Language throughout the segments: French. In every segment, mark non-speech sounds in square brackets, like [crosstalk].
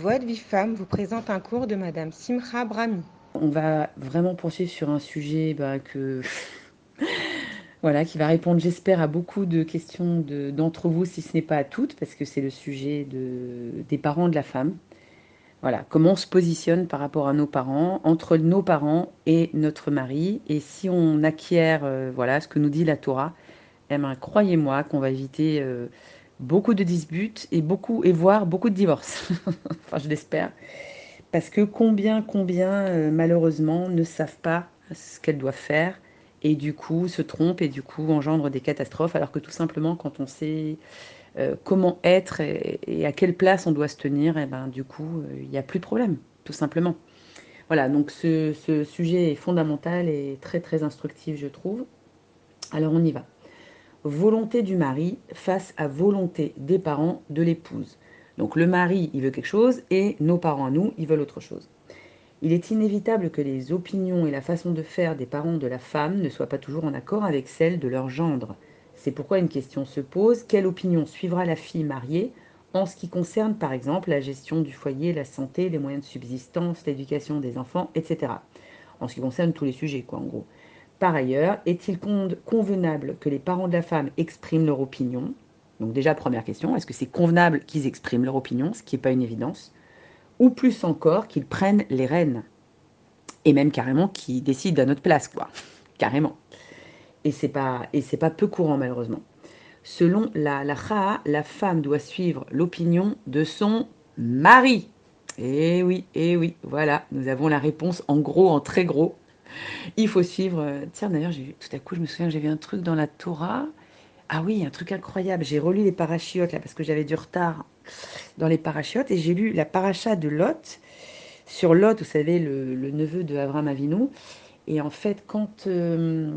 Voix de Vie Femme vous présente un cours de Madame Simra Brahmi. On va vraiment poursuivre sur un sujet bah, que voilà, qui va répondre, j'espère, à beaucoup de questions d'entre vous, si ce n'est pas à toutes, parce que c'est le sujet de, des parents de la femme. Voilà, comment on se positionne par rapport à nos parents, entre nos parents et notre mari, et si on acquiert, euh, voilà, ce que nous dit la Torah, eh ben, croyez-moi qu'on va éviter euh, beaucoup de disputes et beaucoup et voire beaucoup de divorces. [laughs] enfin, je l'espère, parce que combien, combien, euh, malheureusement, ne savent pas ce qu'elles doivent faire et du coup se trompent et du coup engendrent des catastrophes, alors que tout simplement, quand on sait euh, comment être et, à quelle place on doit se tenir, et eh ben, du coup, euh, il n'y a plus de problème, tout simplement. Voilà, donc ce, ce, sujet est fondamental et très très instructif, je trouve. Alors on y va. Volonté du mari face à volonté des parents de l'épouse. Donc le mari, il veut quelque chose et nos parents à nous, ils veulent autre chose. Il est inévitable que les opinions et la façon de faire des parents de la femme ne soient pas toujours en accord avec celles de leur gendre. C'est pourquoi une question se pose, quelle opinion suivra la fille mariée en ce qui concerne par exemple la gestion du foyer, la santé, les moyens de subsistance, l'éducation des enfants, etc. En ce qui concerne tous les sujets, quoi, en gros. Par ailleurs, est-il convenable que les parents de la femme expriment leur opinion? Donc déjà, première question, est-ce que c'est convenable qu'ils expriment leur opinion, ce qui n'est pas une évidence? Ou plus encore qu'ils prennent les rênes, et même carrément qu'ils décident à notre place, quoi, [laughs] carrément. Et c'est pas pas peu courant malheureusement. Selon la la la femme doit suivre l'opinion de son mari. Eh oui, eh oui, voilà, nous avons la réponse en gros, en très gros. Il faut suivre. Euh, tiens, d'ailleurs, tout à coup, je me souviens que vu un truc dans la Torah. Ah oui, un truc incroyable. J'ai relu les parachiotes là parce que j'avais du retard dans les parachiotes et j'ai lu la paracha de Lot sur Lot, vous savez, le, neveu de Abraham Avinu. Et en fait, quand, euh,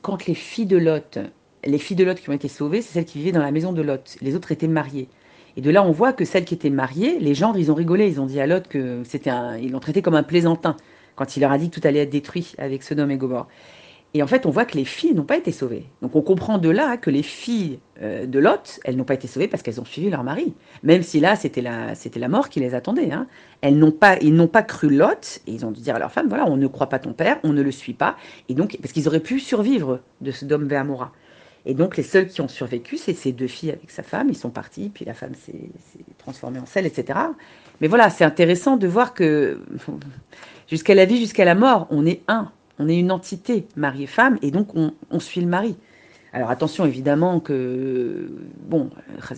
quand les filles de Lot, les filles de Lot qui ont été sauvées, c'est celles qui vivaient dans la maison de Lot. Les autres étaient mariées. Et de là, on voit que celles qui étaient mariées, les gendres, ils ont rigolé. Ils ont dit à Lot que c'était ils l'ont traité comme un plaisantin quand il leur a dit que tout allait être détruit avec Sodome et Gomorre. Et en fait, on voit que les filles n'ont pas été sauvées. Donc on comprend de là que les filles euh, de Lot, elles n'ont pas été sauvées parce qu'elles ont suivi leur mari. Même si là, c'était la, c'était la mort qui les attendait. Hein. Elles n'ont pas, ils n'ont pas cru Lot et ils ont dû dire à leur femme, voilà, on ne croit pas ton père, on ne le suit pas. Et donc, parce qu'ils auraient pu survivre de ce dôme vers Et donc, les seuls qui ont survécu, c'est ces deux filles avec sa femme. Ils sont partis, puis la femme s'est, transformée en sel, etc. Mais voilà, c'est intéressant de voir que [laughs] jusqu'à la vie, jusqu'à la mort, on est un. On est une entité, mari et femme, et donc on, suit le mari. Alors attention évidemment que, bon,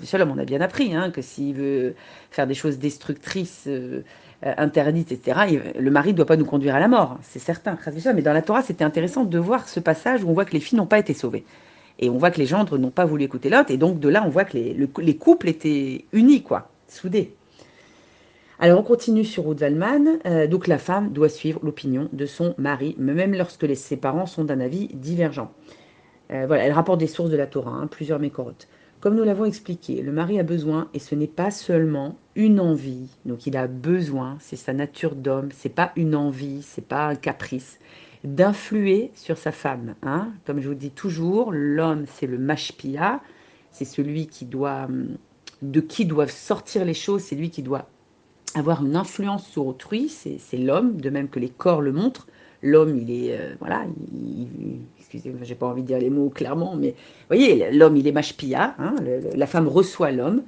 Shalom, on a bien appris, hein, que s'il veut faire des choses destructrices, euh, interdites, etc., le mari ne doit pas nous conduire à la mort, c'est certain, mais dans la Torah c'était intéressant de voir ce passage où on voit que les filles n'ont pas été sauvées. Et on voit que les gendres n'ont pas voulu écouter l'autre, et donc de là on voit que les, les couples étaient unis, quoi, soudés. Alors on continue sur Ruth euh, donc la femme doit suivre l'opinion de son mari, même lorsque ses parents sont d'un avis divergent. Euh, voilà, elle rapporte des sources de la Torah, hein, plusieurs mécorotes. Comme nous l'avons expliqué, le mari a besoin, et ce n'est pas seulement une envie, donc il a besoin, c'est sa nature d'homme, c'est pas une envie, c'est pas un caprice, d'influer sur sa femme. Hein. Comme je vous dis toujours, l'homme c'est le mashpia, c'est celui qui doit, de qui doivent sortir les choses, c'est lui qui doit avoir une influence sur autrui, c'est l'homme, de même que les corps le montrent. L'homme, il est, euh, voilà, excusez-moi, j'ai pas envie de dire les mots clairement, mais vous voyez, l'homme, il est mashpia, hein, la femme reçoit l'homme,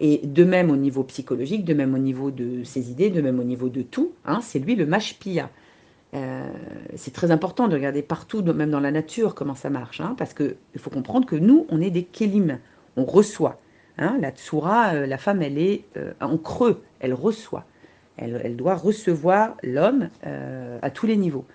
et de même au niveau psychologique, de même au niveau de ses idées, de même au niveau de tout, hein, c'est lui le mashpia. Euh, c'est très important de regarder partout, même dans la nature, comment ça marche, hein, parce qu'il faut comprendre que nous, on est des kélim, on reçoit. Hein, la tsura, euh, la femme, elle est euh, en creux, elle reçoit. Elle, doit recevoir l'homme euh, à tous les niveaux.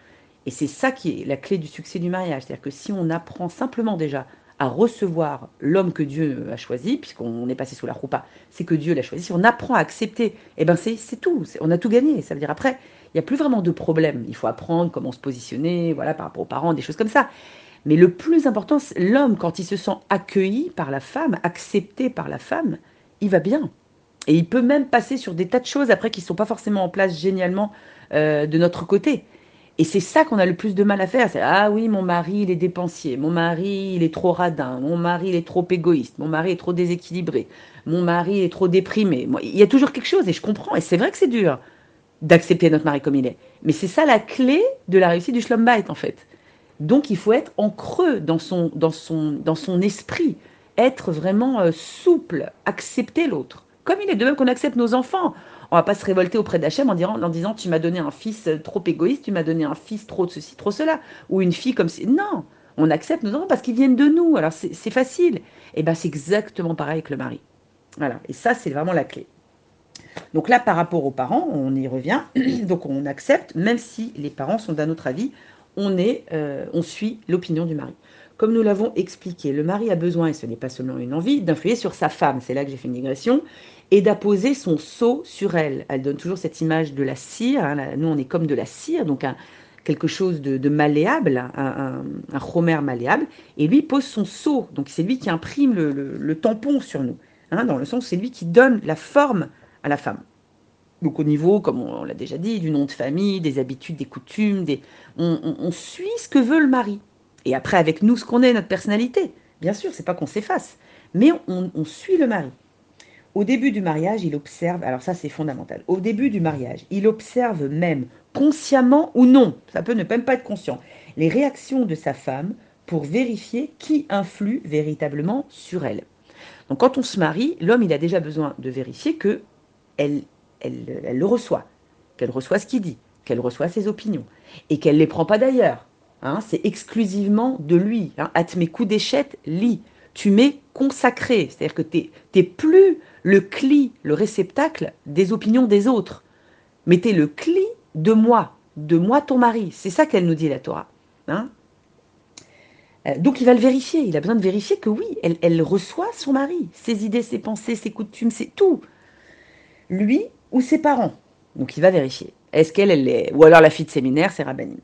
Et c'est ça qui est la clé du succès du mariage. C'est-à-dire que si on apprend simplement déjà à recevoir l'homme que Dieu a choisi, puisqu'on est passé sous la roupa, c'est que Dieu l'a choisi. Si on apprend à accepter, eh ben c'est tout. On a tout gagné. Ça veut dire après, n'y a plus vraiment de problème. Il faut apprendre comment se positionner, voilà, par rapport aux parents, des choses comme ça. Mais le plus important, l'homme, quand il se sent accueilli par la femme, accepté par la femme, il va bien. Et il peut même passer sur des tas de choses après qui ne sont pas forcément en place génialement euh, de notre côté. Et c'est ça qu'on a le plus de mal à faire. C'est ah oui, mon mari il est dépensier, mon mari il est trop radin, mon mari il est trop égoïste, mon mari est trop déséquilibré, mon mari est trop déprimé. Il y a toujours quelque chose et je comprends. Et c'est vrai que c'est dur d'accepter notre mari comme il est. Mais c'est ça la clé de la réussite du schlumbite en fait. Donc il faut être en creux dans son, dans son, dans son esprit, être vraiment euh, souple, accepter l'autre. Comme il est de même qu'on accepte nos enfants. On va pas se révolter auprès d'Hachem en, disant tu m'as donné un fils euh, trop égoïste, tu m'as donné un fils trop de ceci, trop cela, ou une fille comme si. Non, on accepte nos enfants parce qu'ils viennent de nous. Alors c'est facile. Et ben c'est exactement pareil avec le mari. Voilà. Et ça c'est vraiment la clé. Donc là, par rapport aux parents, on y revient. [clears throat] Donc on accepte, même si les parents sont d'un autre avis, on, est, euh, on suit l'opinion du mari. Comme nous l'avons expliqué, le mari a besoin, et ce n'est pas seulement une envie, d'influer sur sa femme. C'est là que j'ai fait une digression et d'apposer son sceau sur elle. Elle donne toujours cette image de la cire. Hein, nous, on est comme de la cire, donc quelque chose de, malléable, un, un, malléable. Et lui pose son sceau. Donc c'est lui qui imprime le, tampon sur nous. Hein, dans le sens, c'est lui qui donne la forme à la femme. Donc au niveau, comme on, l'a déjà dit, du nom de famille, des habitudes, des coutumes, des... On, suit ce que veut le mari. Et après, avec nous, ce qu'on est, notre personnalité. Bien sûr, c'est pas qu'on s'efface, mais on suit le mari. Au début du mariage, il observe, alors ça c'est fondamental, au début du mariage, il observe même, consciemment ou non, ça peut ne même pas être conscient, les réactions de sa femme pour vérifier qui influe véritablement sur elle. Donc quand on se marie, l'homme il a déjà besoin de vérifier que elle, elle, le reçoit, qu'elle reçoit ce qu'il dit, qu'elle reçoit ses opinions, et qu'elle ne les prend pas d'ailleurs. Hein, c'est exclusivement de lui. Hein. mes coups d'échette, lit. Tu m'es consacré. C'est-à-dire que tu n'es plus le cli, le réceptacle des opinions des autres. Mettez le cli de moi, de moi ton mari. C'est ça qu'elle nous dit la Torah. Hein euh, donc il va le vérifier, il a besoin de vérifier que oui, elle, reçoit son mari, ses idées, ses pensées, ses coutumes, c'est tout. Lui ou ses parents. Donc il va vérifier. Est-ce qu'elle elle est Ou alors la fille de séminaire, c'est Rabbanim.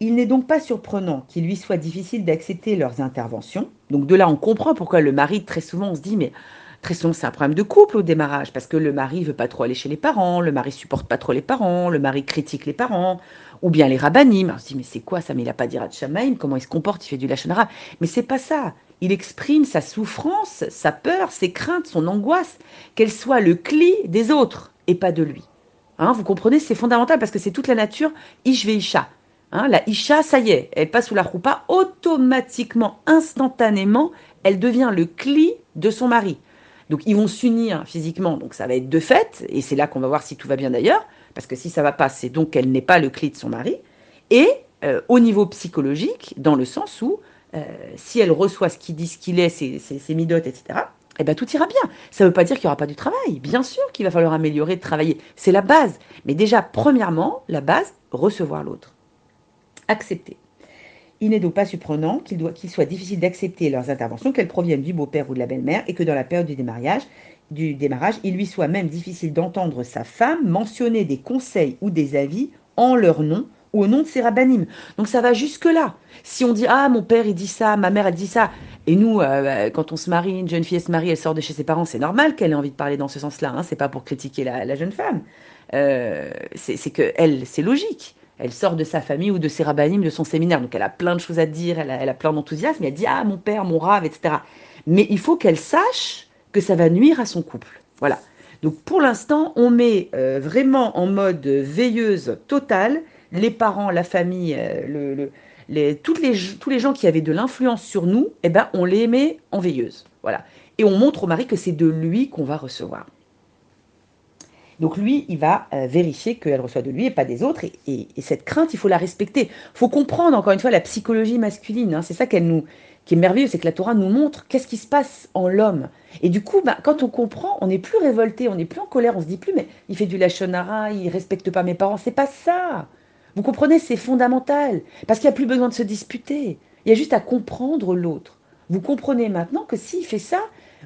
Il n'est donc pas surprenant qu'il lui soit difficile d'accepter leurs interventions. Donc de là, on comprend pourquoi le mari, très souvent, on se dit, mais Très souvent, c'est un problème de couple au démarrage, parce que le mari veut pas trop aller chez les parents, le mari supporte pas trop les parents, le mari critique les parents, ou bien les rabbinim. On se dit, mais c'est quoi ça? Mais il a pas dit Shamaim, comment il se comporte? Il fait du lachonara. Mais c'est pas ça. Il exprime sa souffrance, sa peur, ses craintes, son angoisse, qu'elle soit le cli des autres et pas de lui. Hein, vous comprenez, c'est fondamental parce que c'est toute la nature Ishve Isha. Hein, la Isha, ça y est, elle passe sous la roupa, automatiquement, instantanément, elle devient le cli de son mari. Donc ils vont s'unir physiquement, donc ça va être de fait, et c'est là qu'on va voir si tout va bien d'ailleurs, parce que si ça va pas, c'est donc qu'elle n'est pas le clé de son mari. Et euh, au niveau psychologique, dans le sens où euh, si elle reçoit ce qu'il dit, ce qu'il est, ses, midotes, etc., eh ben, tout ira bien. Ça ne veut pas dire qu'il n'y aura pas du travail. Bien sûr qu'il va falloir améliorer, travailler. C'est la base. Mais déjà, premièrement, la base, recevoir l'autre. Accepter. Il n'est donc pas surprenant qu'il soit difficile d'accepter leurs interventions, qu'elles proviennent du beau-père ou de la belle-mère, et que dans la période du démarrage, du démarrage, il lui soit même difficile d'entendre sa femme mentionner des conseils ou des avis en leur nom ou au nom de ses rabbinimes. Donc ça va jusque-là. Si on dit Ah, mon père, il dit ça, ma mère, elle dit ça, et nous, euh, quand on se marie, une jeune fille, elle se marie, elle sort de chez ses parents, c'est normal qu'elle ait envie de parler dans ce sens-là. Hein, c'est pas pour critiquer la, jeune femme. Euh, c'est que elle, c'est logique elle sort de sa famille ou de ses rabbinim, de son séminaire. Donc elle a plein de choses à dire, elle a, plein d'enthousiasme, elle dit Ah, mon père, mon rave, etc. Mais il faut qu'elle sache que ça va nuire à son couple. Voilà. Donc pour l'instant, on met euh, vraiment en mode veilleuse totale les parents, la famille, euh, le, les, tous les gens qui avaient de l'influence sur nous, eh ben, on les met en veilleuse. Voilà. Et on montre au mari que c'est de lui qu'on va recevoir. Donc lui, il va euh, vérifier qu'elle reçoit de lui et pas des autres. Et, cette crainte, il faut la respecter. Il faut comprendre, encore une fois, la psychologie masculine. Hein. C'est ça qu'elle nous, qui est merveilleux, c'est que la Torah nous montre qu'est-ce qui se passe en l'homme. Et du coup, bah, quand on comprend, on n'est plus révolté, on n'est plus en colère, on se dit plus, mais il fait du lachonara, il respecte pas mes parents. C'est pas ça. Vous comprenez, c'est fondamental. Parce qu'il n'y a plus besoin de se disputer. Il y a juste à comprendre l'autre. Vous comprenez maintenant que s'il fait ça,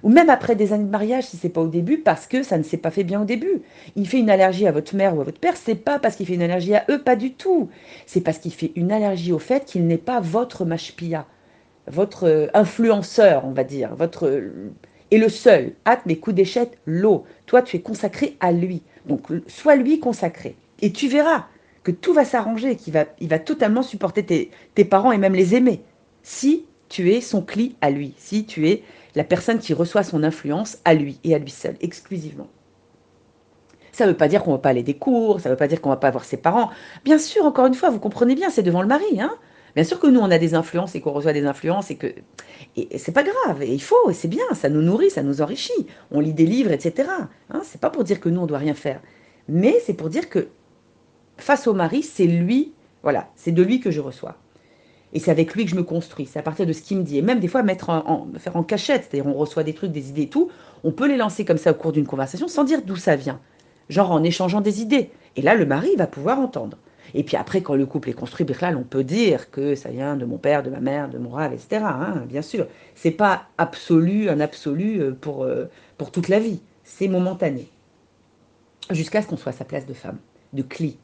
ou même après des années de mariage, si c'est pas au début, parce que ça ne s'est pas fait bien au début. Il fait une allergie à votre mère ou à votre père, c'est pas parce qu'il fait une allergie à eux, pas du tout. C'est parce qu'il fait une allergie au fait qu'il n'est pas votre mashpia, votre influenceur, on va dire, votre et le seul. Hâte mes coups d'échette, l'eau. Toi, tu es consacré à lui. Donc, sois lui consacré. Et tu verras que tout va s'arranger, qu'il va, il va totalement supporter tes, tes parents et même les aimer. Si tu es son cli à lui, si tu es la personne qui reçoit son influence à lui et à lui seul, exclusivement. Ça ne veut pas dire qu'on ne va pas aller des cours, ça ne veut pas dire qu'on ne va pas voir ses parents. Bien sûr, encore une fois, vous comprenez bien, c'est devant le mari. Hein Bien sûr que nous, on a des influences et qu'on reçoit des influences et que et, c'est pas grave, et il faut, et c'est bien, ça nous nourrit, ça nous enrichit. On lit des livres, etc. Hein c'est pas pour dire que nous, on doit rien faire. Mais c'est pour dire que face au mari, c'est lui, voilà, c'est de lui que je reçois. Et c'est avec lui que je me construis. C'est à partir de ce qu'il me dit. Et même des fois, mettre en, faire en cachette. C'est-à-dire, on reçoit des trucs, des idées et tout. On peut les lancer comme ça au cours d'une conversation sans dire d'où ça vient. Genre en échangeant des idées. Et là, le mari va pouvoir entendre. Et puis après, quand le couple est construit, là, on peut dire que ça vient de mon père, de ma mère, de mon rêve, etc. Hein, bien sûr. C'est pas absolu, un absolu euh, pour, euh, pour toute la vie. C'est momentané. Jusqu'à ce qu'on soit sa place de femme, de cli.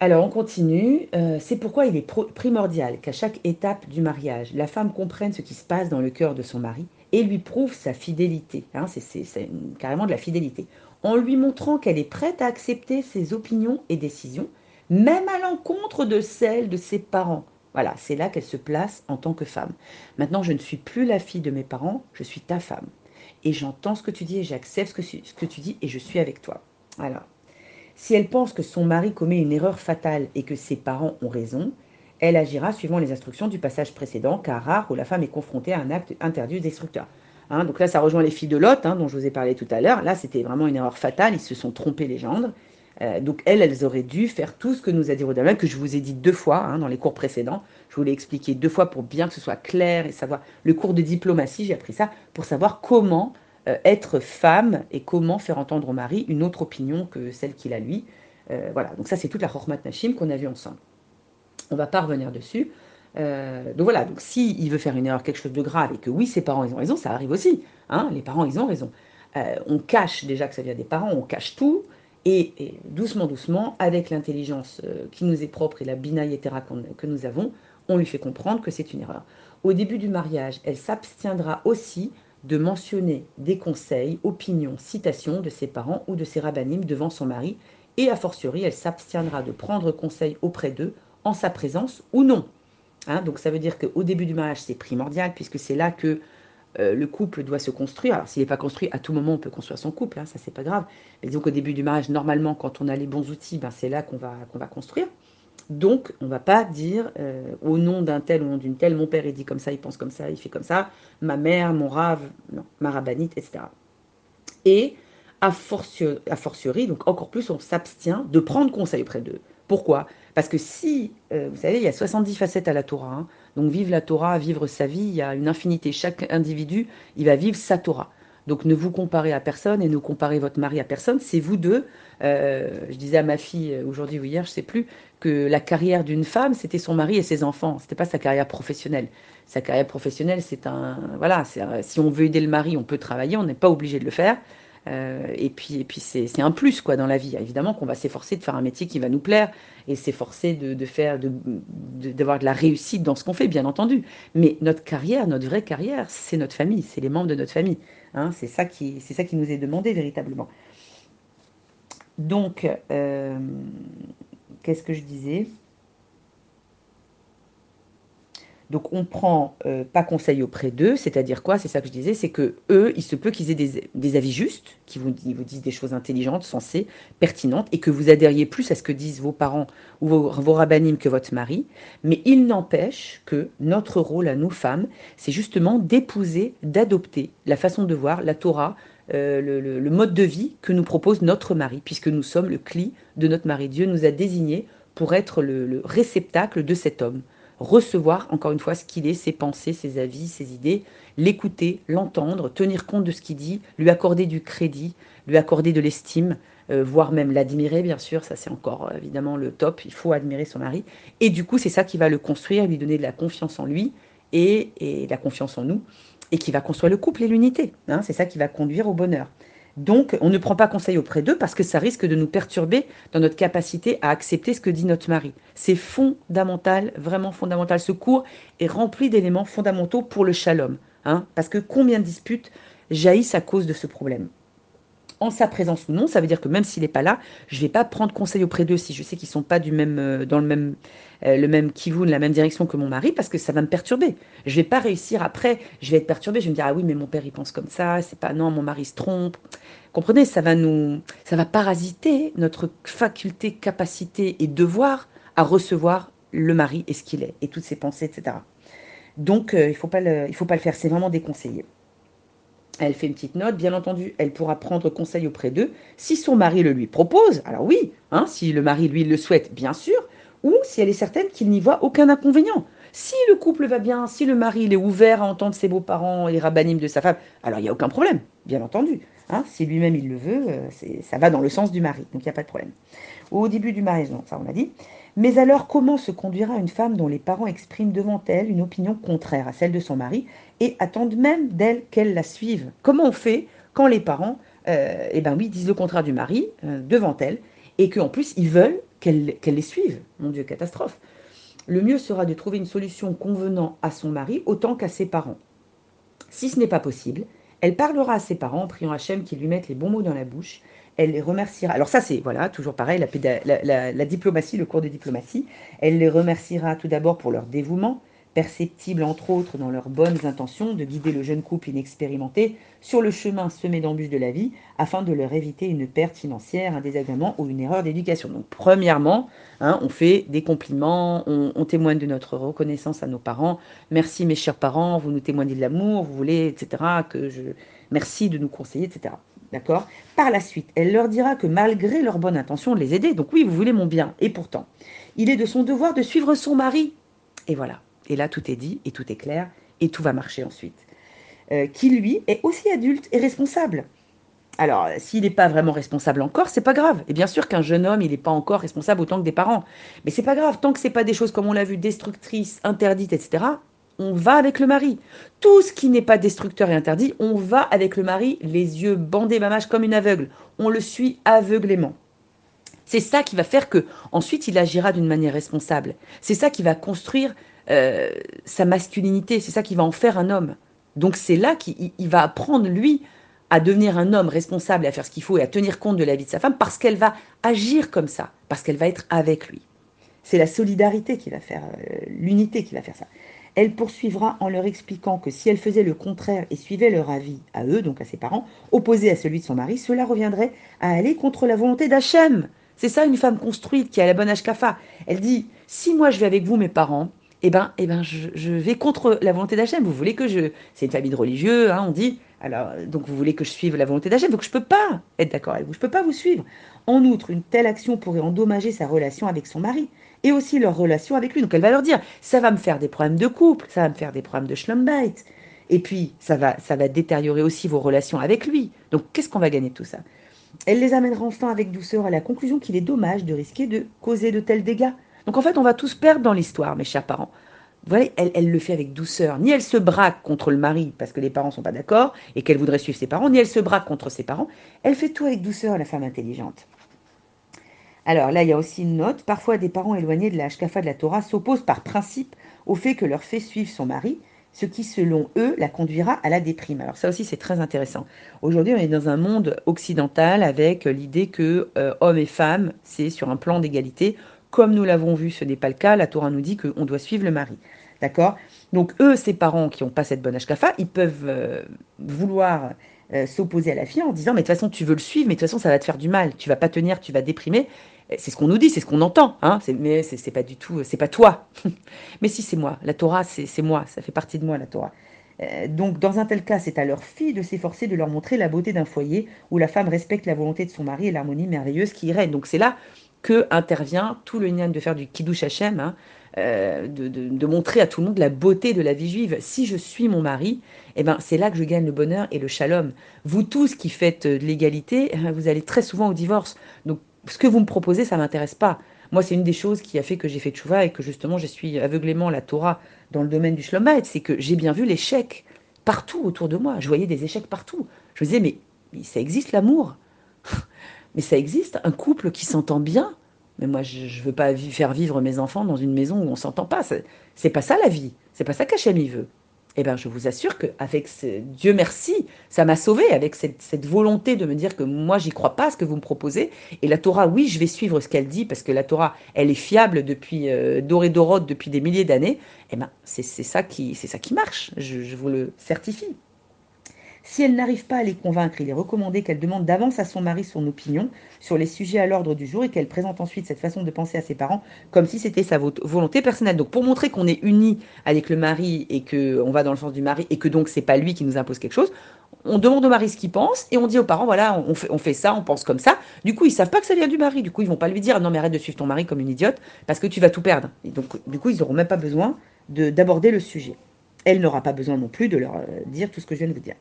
Alors on continue. Euh, c'est pourquoi il est primordial qu'à chaque étape du mariage, la femme comprenne ce qui se passe dans le cœur de son mari et lui prouve sa fidélité. Hein, c'est carrément de la fidélité. En lui montrant qu'elle est prête à accepter ses opinions et décisions, même à l'encontre de celles de ses parents. Voilà, c'est là qu'elle se place en tant que femme. Maintenant, je ne suis plus la fille de mes parents, je suis ta femme. Et j'entends ce que tu dis et j'accepte ce que, tu dis et je suis avec toi. Alors, si elle pense que son mari commet une erreur fatale et que ses parents ont raison, elle agira suivant les instructions du passage précédent, car rare où la femme est confrontée à un acte interdit destructeur. Hein, donc là, ça rejoint les filles de Lot, hein, dont je vous ai parlé tout à l'heure. Là, c'était vraiment une erreur fatale, ils se sont trompés les gendres. Euh, donc elles, elles auraient dû faire tout ce que nous a dit Rodin, que je vous ai dit deux fois hein, dans les cours précédents. Je vous l'ai expliqué deux fois pour bien que ce soit clair et savoir. Le cours de diplomatie, j'ai appris ça pour savoir comment euh, être femme et comment faire entendre au mari une autre opinion que celle qu'il a lui. Euh, voilà, donc ça c'est toute la Hormat Nashim qu'on a vue ensemble. On va pas revenir dessus. Euh, donc voilà, donc si il veut faire une erreur, quelque chose de grave, et que oui, ses parents ils ont raison, ça arrive aussi. Hein, les parents ils ont raison. on cache déjà que ça vient des parents, on cache tout, et, doucement, doucement, avec l'intelligence qui nous est propre et la binaïetera que nous avons, on lui fait comprendre que c'est une erreur. Au début du mariage, elle s'abstiendra aussi de mentionner des conseils, opinions, citations de ses parents ou de ses rabbinimes devant son mari, et a fortiori, elle s'abstiendra de prendre conseil auprès d'eux en sa présence ou non. Hein, donc ça veut dire qu'au début du mariage, c'est primordial, puisque c'est là que euh, le couple doit se construire. Alors s'il n'est pas construit, à tout moment, on peut construire son couple, hein, ça c'est pas grave. Mais disons qu'au début du mariage, normalement, quand on a les bons outils, ben, c'est là qu'on va, va construire. Donc, on ne va pas dire euh, au nom d'un tel ou au d'une telle, mon père il dit comme ça, il pense comme ça, il fait comme ça, ma mère, mon rave, non, ma rabbinite, etc. Et a, fortiori, donc encore plus, on s'abstient de prendre conseil auprès d'eux. Pourquoi? Parce que si, euh, vous savez, il y a 70 facettes à la Torah, hein. donc vivre la Torah, vivre sa vie, il y a une infinité. Chaque individu, il va vivre sa Torah. Donc ne vous comparez à personne et ne comparez votre mari à personne. C'est vous deux. Euh, je disais à ma fille euh, aujourd'hui ou hier, je sais plus, que la carrière d'une femme, c'était son mari et ses enfants. C'était pas sa carrière professionnelle. Sa carrière professionnelle, c'est un voilà. Si on veut aider le mari, on peut travailler. On n'est pas obligé de le faire. Euh, et puis, et puis c'est un plus quoi dans la vie. Évidemment qu'on va s'efforcer de faire un métier qui va nous plaire et s'efforcer de, de, faire, d'avoir de, de, la réussite dans ce qu'on fait, bien entendu. Mais notre carrière, notre vraie carrière, c'est notre famille, c'est les membres de notre famille. Hein, c'est ça, qui, ça qui nous est demandé véritablement. Donc, euh, qu'est-ce que je disais? Donc on prend euh, pas conseil auprès d'eux, c'est-à-dire quoi? C'est ça que je disais, c'est que eux, il se peut qu'ils aient des, avis justes, qui vous, disent des choses intelligentes, sensées, pertinentes, et que vous adhériez plus à ce que disent vos parents ou vos, vos rabbinimes que votre mari. Mais il n'empêche que notre rôle à nous femmes, c'est justement d'épouser, d'adopter la façon de voir la Torah, euh, le, mode de vie que nous propose notre mari, puisque nous sommes le cli de notre mari. Dieu nous a désignés pour être le réceptacle de cet homme recevoir encore une fois ce qu'il est, ses pensées, ses avis, ses idées, l'écouter, l'entendre, tenir compte de ce qu'il dit, lui accorder du crédit, lui accorder de l'estime, euh, voire même l'admirer, bien sûr, ça c'est encore euh, évidemment le top, il faut admirer son mari. Et du coup, c'est ça qui va le construire, lui donner de la confiance en lui et, et la confiance en nous, et qui va construire le couple et l'unité. Hein. c'est ça qui va conduire au bonheur. Donc, on ne prend pas conseil auprès d'eux parce que ça risque de nous perturber dans notre capacité à accepter ce que dit notre mari. C'est fondamental, vraiment fondamental. Ce cours est rempli d'éléments fondamentaux pour le shalom. Hein, parce que combien de disputes jaillissent à cause de ce problème en sa présence ou non. Ça veut dire que même s'il n'est pas là, je ne vais pas prendre conseil auprès d'eux si je sais qu'ils ne sont pas du même, euh, dans le même, euh, le même kivun, la même direction que mon mari, parce que ça va me perturber. Je ne vais pas réussir après, je vais être perturbée, je vais me dire, ah oui, mais mon père, il pense comme ça, c'est pas, non, mon mari se trompe. Comprenez, ça va nous, ça va parasiter notre faculté, capacité et devoir à recevoir le mari et ce qu'il est, et toutes ses pensées, etc. Donc, euh, il ne faut, pas le, faut pas le faire, c'est vraiment déconseillé. Elle fait une petite note, bien entendu, elle pourra prendre conseil auprès d'eux si son mari le lui propose. Alors oui, hein, si le mari lui le souhaite, bien sûr, ou si elle est certaine qu'il n'y voit aucun inconvénient. Si le couple va bien, si le mari est ouvert à entendre ses beaux-parents et rabbinimes de sa femme, alors il n'y a aucun problème, bien entendu. Hein, si lui-même il le veut, euh, ça va dans le sens du mari, donc il n'y a pas de problème. Au début du mariage, ça on l'a dit. Mais alors, comment se conduira une femme dont les parents expriment devant elle une opinion contraire à celle de son mari et attendent même d'elle qu'elle la suive? Comment on fait quand les parents, euh, eh ben oui, disent le contraire du mari euh, devant elle et qu'en plus ils veulent qu'elle les suive? Mon Dieu, catastrophe. Le mieux sera de trouver une solution convenant à son mari autant qu'à ses parents. Si ce n'est pas possible, elle parlera à ses parents en priant Hachem qu'ils lui mettent les bons mots dans la bouche elle les remerciera. Alors ça, c'est voilà, toujours pareil, la, diplomatie, le cours de diplomatie. Elle les remerciera tout d'abord pour leur dévouement, perceptible entre autres dans leurs bonnes intentions de guider le jeune couple inexpérimenté sur le chemin semé d'embûches de la vie, afin de leur éviter une perte financière, un désagrément ou une erreur d'éducation. Donc premièrement, hein, on fait des compliments, on, on, témoigne de notre reconnaissance à nos parents. Merci mes chers parents, vous nous témoignez de l'amour, vous voulez, etc. Que je merci de nous conseiller, etc. D'accord? Par la suite, elle leur dira que malgré leur bonne intention de les aider, donc oui, vous voulez mon bien, et pourtant, il est de son devoir de suivre son mari. Et voilà. Et là, tout est dit, et tout est clair, et tout va marcher ensuite. Euh, qui, lui, est aussi adulte et responsable. Alors, s'il n'est pas vraiment responsable encore, c'est pas grave. Et bien sûr qu'un jeune homme, il n'est pas encore responsable autant que des parents. Mais c'est pas grave, tant que c'est pas des choses comme on l'a vu, destructrices, interdites, etc on va avec le mari. Tout ce qui n'est pas destructeur et interdit, on va avec le mari, les yeux bandés mamache comme une aveugle. On le suit aveuglément. C'est ça qui va faire que ensuite il agira d'une manière responsable. C'est ça qui va construire euh, sa masculinité. C'est ça qui va en faire un homme. Donc c'est là qu'il va apprendre lui à devenir un homme responsable, à faire ce qu'il faut et à tenir compte de la vie de sa femme parce qu'elle va agir comme ça, parce qu'elle va être avec lui. C'est la solidarité qui va faire, euh, l'unité qui va faire ça. Elle poursuivra en leur expliquant que si elle faisait le contraire et suivait leur avis à eux, donc à ses parents, opposé à celui de son mari, cela reviendrait à aller contre la volonté d'Hachem. C'est ça une femme construite qui a la bonne Ashkafa. Elle dit si moi je vais avec vous, mes parents, eh ben, eh ben je, vais contre la volonté d'Hachem. Vous voulez que je. C'est une famille de religieux, hein, on dit. Alors, donc vous voulez que je suive la volonté d'Hachem, donc je ne peux pas être d'accord avec vous, je ne peux pas vous suivre. En outre, une telle action pourrait endommager sa relation avec son mari et aussi leur relation avec lui. Donc elle va leur dire, ça va me faire des problèmes de couple, ça va me faire des problèmes de schlumbite. Et puis, ça va, ça va détériorer aussi vos relations avec lui. Donc, qu'est-ce qu'on va gagner de tout ça? Elle les amènera enfin avec douceur à la conclusion qu'il est dommage de risquer de causer de tels dégâts. Donc, en fait, on va tous perdre dans l'histoire, mes chers parents. Vous voyez, elle, elle, le fait avec douceur. Ni elle se braque contre le mari parce que les parents sont pas d'accord et qu'elle voudrait suivre ses parents, ni elle se braque contre ses parents. Elle fait tout avec douceur, la femme intelligente. Alors là, il y a aussi une note. Parfois, des parents éloignés de la Hashkafa de la Torah s'opposent par principe au fait que leur fait suivre son mari, ce qui, selon eux, la conduira à la déprime. Alors ça aussi, c'est très intéressant. Aujourd'hui, on est dans un monde occidental avec l'idée que euh, hommes et femmes, c'est sur un plan d'égalité. Comme nous l'avons vu, ce n'est pas le cas. La Torah nous dit qu'on doit suivre le mari. D'accord? Donc eux, ces parents qui n'ont pas cette bonne Hashkafa, ils peuvent euh, vouloir euh, s'opposer à la fille en disant mais de toute façon tu veux le suivre mais de toute façon ça va te faire du mal tu vas pas tenir tu vas déprimer c'est ce qu'on nous dit, c'est ce qu'on entend, hein, mais c'est pas du tout, c'est pas toi. [laughs] mais si c'est moi, la Torah, c'est moi, ça fait partie de moi, la Torah. Euh, donc, dans un tel cas, c'est à leur fille de s'efforcer de leur montrer la beauté d'un foyer où la femme respecte la volonté de son mari et l'harmonie merveilleuse qui y règne. Donc, c'est là que intervient tout le lien de faire du kiddush Hashem, hein, euh, de, montrer à tout le monde la beauté de la vie juive. Si je suis mon mari, eh ben, c'est là que je gagne le bonheur et le shalom. Vous tous qui faites de l'égalité, vous allez très souvent au divorce. Donc, ce que vous me proposez, ça m'intéresse pas. Moi, c'est une des choses qui a fait que j'ai fait tchouva et que justement, je suis aveuglément la Torah dans le domaine du shlom c'est que j'ai bien vu l'échec partout autour de moi. Je voyais des échecs partout. Je me disais, mais, ça existe l'amour? [laughs] mais ça existe, un couple qui s'entend bien. Mais moi, je ne veux pas faire vivre mes enfants dans une maison où on s'entend pas. C'est pas ça la vie. C'est pas ça qu'Hachem y veut. Eh bien, je vous assure qu'avec ce Dieu merci, ça m'a sauvé avec cette, volonté de me dire que moi, j'y crois pas à ce que vous me proposez. Et la Torah, oui, je vais suivre ce qu'elle dit parce que la Torah, elle est fiable depuis euh, doré depuis des milliers d'années. Eh ben, c'est ça qui, c'est ça qui marche. je vous le certifie. Si elle n'arrive pas à les convaincre, il est recommandé qu'elle demande d'avance à son mari son opinion sur les sujets à l'ordre du jour et qu'elle présente ensuite cette façon de penser à ses parents comme si c'était sa volonté personnelle. Donc pour montrer qu'on est unis avec le mari et qu'on va dans le sens du mari et que donc c'est pas lui qui nous impose quelque chose, on demande au mari ce qu'il pense et on dit aux parents voilà on fait, on fait ça, on pense comme ça. Du coup ils savent pas que ça vient du mari. Du coup ils vont pas lui dire non mais arrête de suivre ton mari comme une idiote parce que tu vas tout perdre. Et donc du coup ils n'auront même pas besoin d'aborder le sujet. Elle n'aura pas besoin non plus de leur euh, dire tout ce que je viens de vous dire.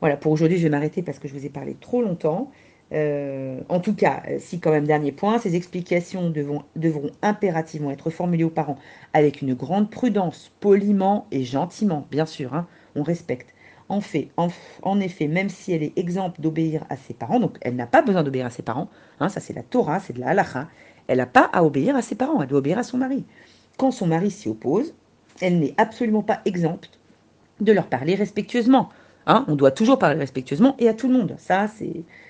Voilà, pour aujourd'hui, je vais m'arrêter parce que je vous ai parlé trop longtemps. Euh, en tout cas, euh, si quand même dernier point, ces explications devront, impérativement être formulées aux parents avec une grande prudence, poliment et gentiment, bien sûr, hein, on respecte. En, fait, en, effet, même si elle est exempte d'obéir à ses parents, donc elle n'a pas besoin d'obéir à ses parents, hein, ça c'est la Torah, c'est de la halacha, elle n'a pas à obéir à ses parents, elle doit obéir à son mari. Quand son mari s'y oppose, elle n'est absolument pas exempte de leur parler respectueusement. Hein, on doit toujours parler respectueusement et à tout le monde. Ça,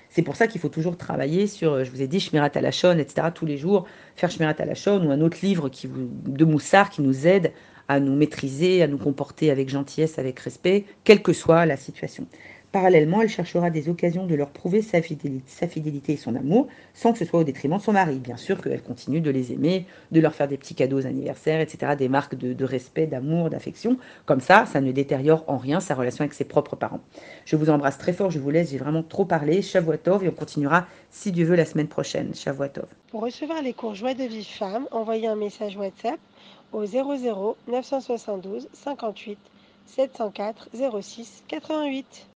c'est pour ça qu'il faut toujours travailler sur, je vous ai dit, Shmirat Alashon, etc. tous les jours, faire Shmirat Alashon ou un autre livre de Moussard qui nous aide à nous maîtriser, à nous comporter avec gentillesse, avec respect, quelle que soit la situation. Parallèlement, elle cherchera des occasions de leur prouver sa fidélité, et son amour, sans que ce soit au détriment de son mari. Bien sûr qu'elle continue de les aimer, de leur faire des petits cadeaux anniversaires, etc., des marques de, respect, d'amour, d'affection. Comme ça, ça ne détériore en rien sa relation avec ses propres parents. Je vous embrasse très fort, je vous laisse, j'ai vraiment trop parlé. Shavuatov, et on continuera, si Dieu veut, la semaine prochaine. Shavuatov. Pour recevoir les cours Joie de vie femme, envoyez un message WhatsApp au 00 972 58 704 06 88.